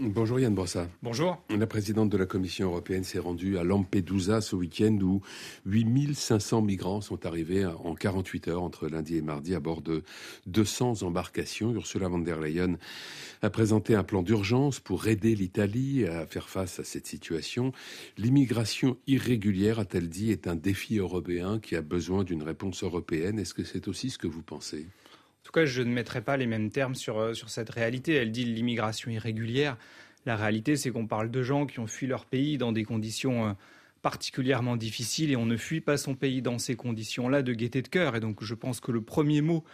Bonjour Yann Brossa. Bonjour. La présidente de la Commission européenne s'est rendue à Lampedusa ce week-end où 8500 migrants sont arrivés en 48 heures entre lundi et mardi à bord de 200 embarcations. Ursula von der Leyen a présenté un plan d'urgence pour aider l'Italie à faire face à cette situation. L'immigration irrégulière, a-t-elle dit, est un défi européen qui a besoin d'une réponse européenne. Est-ce que c'est aussi ce que vous pensez? En tout cas, je ne mettrai pas les mêmes termes sur, euh, sur cette réalité. Elle dit l'immigration irrégulière. La réalité, c'est qu'on parle de gens qui ont fui leur pays dans des conditions euh, particulièrement difficiles et on ne fuit pas son pays dans ces conditions-là de gaieté de cœur. Et donc, je pense que le premier mot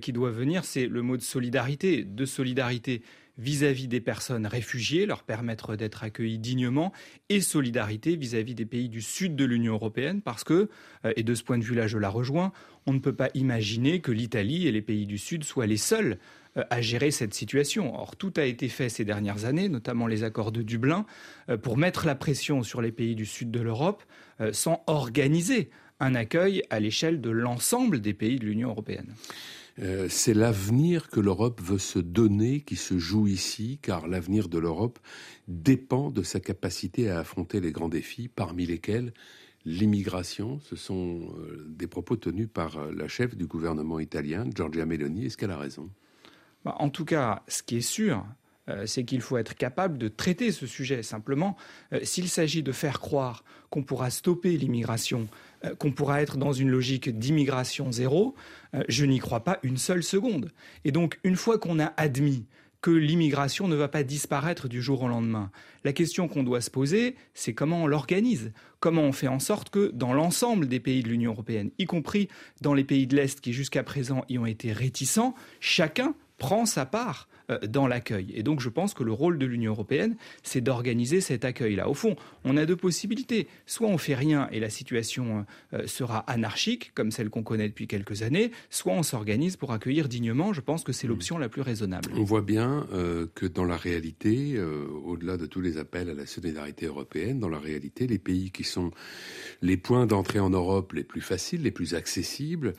qui doit venir, c'est le mot de solidarité, de solidarité vis-à-vis des personnes réfugiées, leur permettre d'être accueillis dignement, et solidarité vis-à-vis des pays du sud de l'Union européenne, parce que, euh, et de ce point de vue-là, je la rejoins, on ne peut pas imaginer que l'Italie et les pays du sud soient les seuls euh, à gérer cette situation. Or, tout a été fait ces dernières années, notamment les accords de Dublin, euh, pour mettre la pression sur les pays du sud de l'Europe sans organiser un accueil à l'échelle de l'ensemble des pays de l'Union européenne. Euh, c'est l'avenir que l'Europe veut se donner qui se joue ici, car l'avenir de l'Europe dépend de sa capacité à affronter les grands défis, parmi lesquels l'immigration. Ce sont euh, des propos tenus par euh, la chef du gouvernement italien, Giorgia Meloni. Est-ce qu'elle a raison? Bah, En tout cas, ce qui est sûr, c'est qu'il faut être capable de traiter ce sujet. Simplement, s'il s'agit de faire croire qu'on pourra stopper l'immigration euh, qu'on pourra être dans une logique d'immigration zéro, euh, je n'y crois pas une seule seconde. Et donc, une fois qu'on a admis que l'immigration ne va pas disparaître du jour au lendemain. La question qu'on doit se poser, c'est comment on l'organise, comment on fait en sorte que dans l'ensemble des pays de l'Union européenne, y compris dans les pays de l'Est qui jusqu'à présent y ont été réticents, chacun prend sa part euh, dans l'accueil. Et donc je pense que le rôle de l'Union européenne, c'est d'organiser cet accueil-là. Au fond, on a deux possibilités. Soit on fait rien et la situation euh, sera anarchique, comme celle qu'on connaît depuis quelques années, soit on s'organise pour accueillir dignement. Je pense que c'est l'option la plus raisonnable. On voit bien euh, que dans la réalité, au-delà de tous les appels à la solidarité européenne, dans la réalité, les pays qui sont les points d'entrée en Europe les plus faciles, les plus accessibles,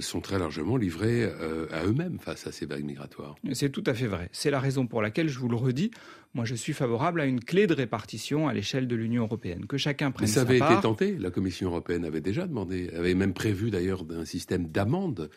sont très largement livrés à eux-mêmes face à ces vagues migratoires. C'est tout à fait vrai. C'est la raison pour laquelle, je vous le redis, moi je suis favorable à une clé de répartition à l'échelle de l'Union européenne, que chacun prenne Mais ça avait été tenté, la Commission européenne avait déjà demandé, avait même prévu d'ailleurs un système d'amende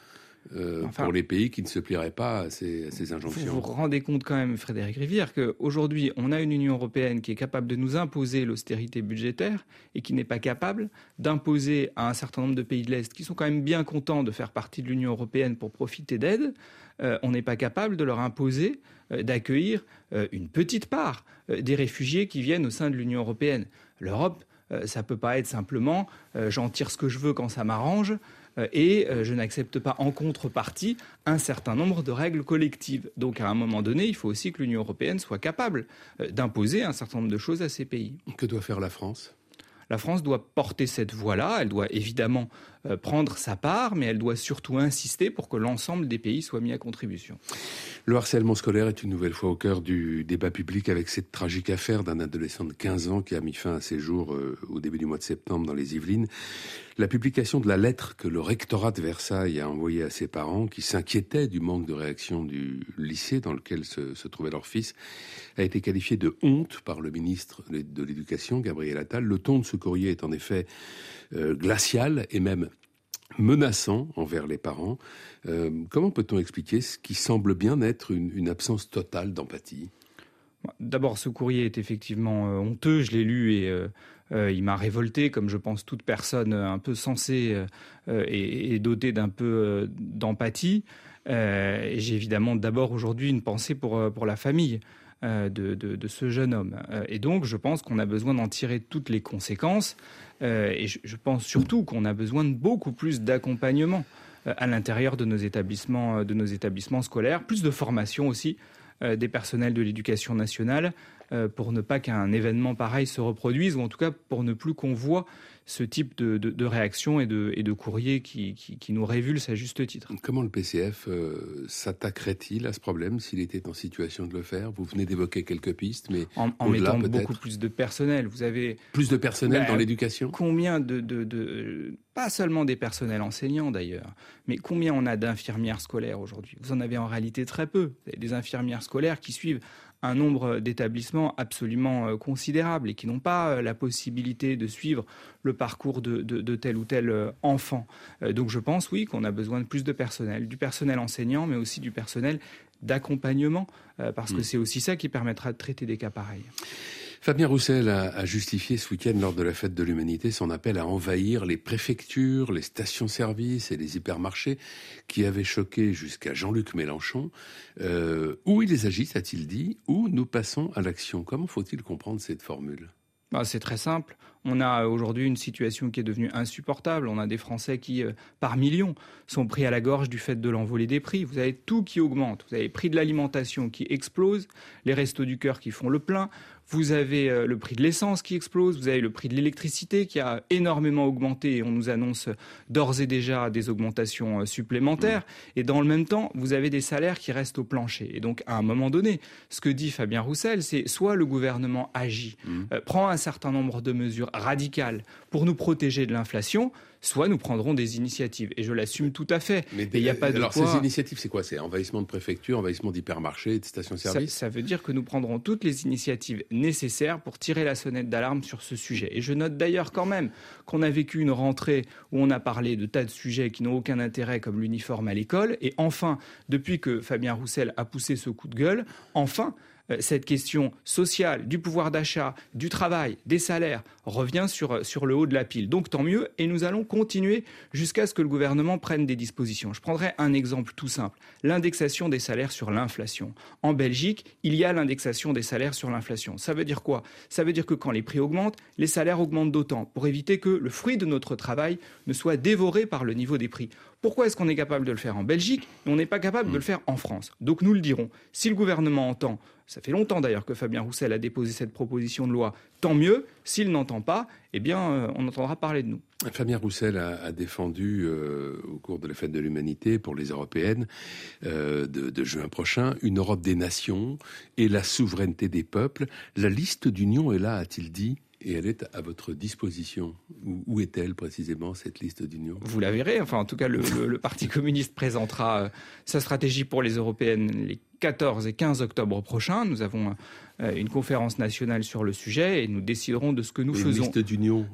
euh, pour les pays qui ne se plieraient pas à ces, injonctions. Vous vous rendez compte quand même, Frédéric Rivière, qu'aujourd'hui, on a une Union européenne qui est capable de nous imposer l'austérité budgétaire et qui n'est pas capable d'imposer à un certain nombre de pays de l'Est, qui sont quand même bien contents de faire partie de l'Union européenne pour profiter d'aide, euh, on n'est pas capable de leur imposer euh, d'accueillir une petite part des réfugiés qui viennent au sein de l'Union européenne. L'Europe, ça ne peut pas être simplement j'en tire ce que je veux quand ça m'arrange. Euh, et euh, je n'accepte pas en contrepartie un certain nombre de règles collectives. Donc à un moment donné, il faut aussi que l'Union européenne soit capable euh, d'imposer un certain nombre de choses à ces pays. Que doit faire la France? La France doit porter cette voie-là, elle doit évidemment prendre sa part, mais elle doit surtout insister pour que l'ensemble des pays soient mis à contribution. Le harcèlement scolaire est une nouvelle fois au cœur du débat public avec cette tragique affaire d'un adolescent de 15 ans qui a mis fin à ses jours euh, au début du mois de septembre dans les Yvelines. La publication de la lettre que le rectorat de Versailles a envoyée à ses parents, qui s'inquiétaient du manque de réaction du lycée dans lequel se, se, trouvait leur fils, a été qualifiée de honte par le ministre de l'Éducation, Gabriel Attal. Le ton de ce courrier est en effet euh, glacial et même menaçant envers les parents. Euh, comment peut-on expliquer ce qui semble bien être une, absence totale d'empathie? D'abord, ce courrier est effectivement euh, honteux. Je l'ai lu et il m'a révolté, comme je pense toute personne un peu sensée et, dotée d'un peu d'empathie. J'ai évidemment d'abord aujourd'hui une pensée pour, pour la famille. Euh, de, ce jeune homme. Euh, et donc, je pense qu'on a besoin d'en tirer toutes les conséquences. Euh, et je, pense surtout qu'on a besoin de beaucoup plus d'accompagnement à l'intérieur de nos établissements, de nos établissements scolaires, plus de formation aussi des personnels de l'éducation nationale pour ne pas qu'un événement pareil se reproduise, ou en tout cas pour ne plus qu'on voit ce type de, de, réaction et de, et de courrier qui, qui, nous révulse à juste titre. Comment le PCF euh, s'attaquerait-il à ce problème s'il était en situation de le faire? Vous venez d'évoquer quelques pistes, mais en, en mettant beaucoup plus de personnel. Vous avez plus de personnel bah, dans l'éducation? Combien de, de, de, pas seulement des personnels enseignants d'ailleurs, mais combien on a d'infirmières scolaires aujourd'hui? Vous en avez en réalité très peu. Des infirmières scolaires qui suivent un nombre d'établissements absolument euh, considérable et qui n'ont pas la possibilité de suivre le parcours de, tel ou tel enfant. donc je pense, oui, qu'on a besoin de plus de personnel, du personnel enseignant, mais aussi du personnel d'accompagnement, parce que mm. c'est aussi ça qui permettra de traiter des cas pareils. Fabien Roussel a, justifié ce week-end lors de la fête de l'humanité son appel à envahir les préfectures, les stations-service et les hypermarchés qui avaient choqué jusqu'à Jean-Luc Mélenchon. Euh, où il les agissent, a-t-il dit, ou nous passons à l'action? Comment faut-il comprendre cette formule? Bah, c'est très simple. On a aujourd'hui une situation qui est devenue insupportable. On a des Français qui, euh, par millions, sont pris à la gorge du fait de l'envolée des prix. Vous avez tout qui augmente. Vous avez le prix de l'alimentation qui explose, les restos du cœur qui font le plein, vous avez euh, le prix de l'essence qui explose, vous avez le prix de l'électricité qui a énormément augmenté et on nous annonce d'ores et déjà des augmentations euh, supplémentaires. Mmh. Et dans le même temps, vous avez des salaires qui restent au plancher. Et donc, à un moment donné, ce que dit Fabien Roussel, c'est soit le gouvernement agit, mmh. euh, prend un certain nombre de mesures radicales pour nous protéger de l'inflation, soit nous prendrons des initiatives. Et je l'assume tout à fait. Mais il n'y a pas de Alors, ces initiatives, c'est quoi? C'est envahissement de préfecture, envahissement d'hypermarchés, de stations-service? Ça, veut dire que nous prendrons toutes les initiatives nécessaires pour tirer la sonnette d'alarme sur ce sujet. Et je note d'ailleurs quand même qu'on a vécu une rentrée où on a parlé de tas de sujets qui n'ont aucun intérêt, comme l'uniforme à l'école. Et enfin, depuis que Fabien Roussel a poussé ce coup de gueule, enfin, euh, cette question sociale, du pouvoir d'achat, du travail, des salaires, revient sur, sur le haut de la pile. Donc tant mieux, et nous allons continuer jusqu'à ce que le gouvernement prenne des dispositions. Je prendrai un exemple tout simple, l'indexation des salaires sur l'inflation. En Belgique, il y a l'indexation des salaires sur l'inflation. Ça veut dire quoi? Ça veut dire que quand les prix augmentent, les salaires augmentent d'autant, pour éviter que le fruit de notre travail ne soit dévoré par le niveau des prix. Pourquoi est-ce qu'on est capable de le faire en Belgique? Et on n'est pas capable de le faire en France Donc nous le dirons. Si le gouvernement entend, ça fait longtemps d'ailleurs que Fabien Roussel a déposé cette proposition de loi, tant mieux. S'il n'entend pas, eh bien, euh, on entendra parler de nous. Fabien Roussel a, défendu euh, au cours de la fête de l'humanité pour les européennes euh, de, juin prochain une Europe des nations et la souveraineté des peuples. La liste d'union est là, a-t-il dit et elle est à votre disposition. Où, est-elle précisément, cette liste d'union? Vous la verrez. Enfin, en tout cas, le, le Parti communiste présentera sa stratégie pour les européennes les 14 et 15 octobre prochain. Nous avons euh, une conférence nationale sur le sujet et nous déciderons de ce que nous faisons. Une liste d'union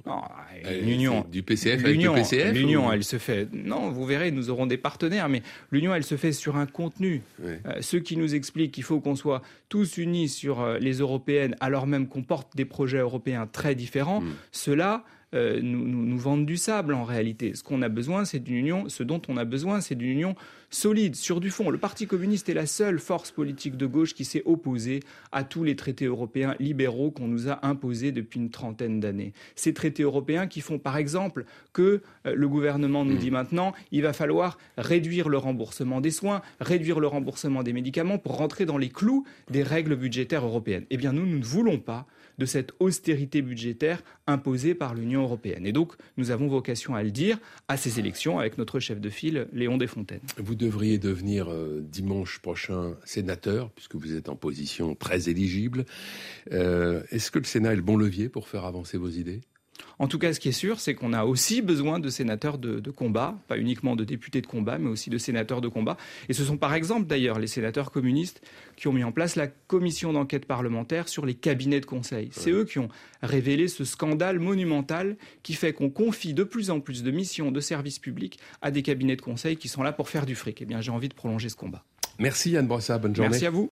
L'union. Du PCF avec le PCF L'union, elle se fait. Non, vous verrez, nous aurons des partenaires, mais l'union, elle se fait sur un contenu. Euh, ceux qui nous expliquent qu'il faut qu'on soit tous unis sur euh, les européennes, alors même qu'on porte des projets européens très différents, hmm. cela euh, nous, nous, vendent du sable en réalité. Ce qu'on a besoin, c'est d'une union. Ce dont on a besoin, c'est d'une union solide sur du fond. Le Parti communiste est la seule force politique de gauche qui s'est opposée à tous les traités européens libéraux qu'on nous a imposés depuis une trentaine d'années. Ces traités européens qui font par exemple que euh, le gouvernement nous dit maintenant il va falloir réduire le remboursement des soins, réduire le remboursement des médicaments pour rentrer dans les clous des règles budgétaires européennes. Eh bien nous, nous ne voulons pas de cette austérité budgétaire imposée par l'Union européenne. Et donc, nous avons vocation à le dire à ces élections avec notre chef de file, Léon Desfontaines. Vous devriez devenir euh, dimanche prochain sénateur, puisque vous êtes en position très éligible. Euh, est-ce que le Sénat est le bon levier pour faire avancer vos idées? En tout cas, ce qui est sûr, c'est qu'on a aussi besoin de sénateurs de, combat, pas uniquement de députés de combat, mais aussi de sénateurs de combat. Et ce sont par exemple d'ailleurs les sénateurs communistes qui ont mis en place la commission d'enquête parlementaire sur les cabinets de conseil. C'est eux qui ont révélé ce scandale monumental qui fait qu'on confie de plus en plus de missions de services publics à des cabinets de conseil qui sont là pour faire du fric. Eh bien, j'ai envie de prolonger ce combat. Merci Anne Brossat, bonne journée. Merci à vous.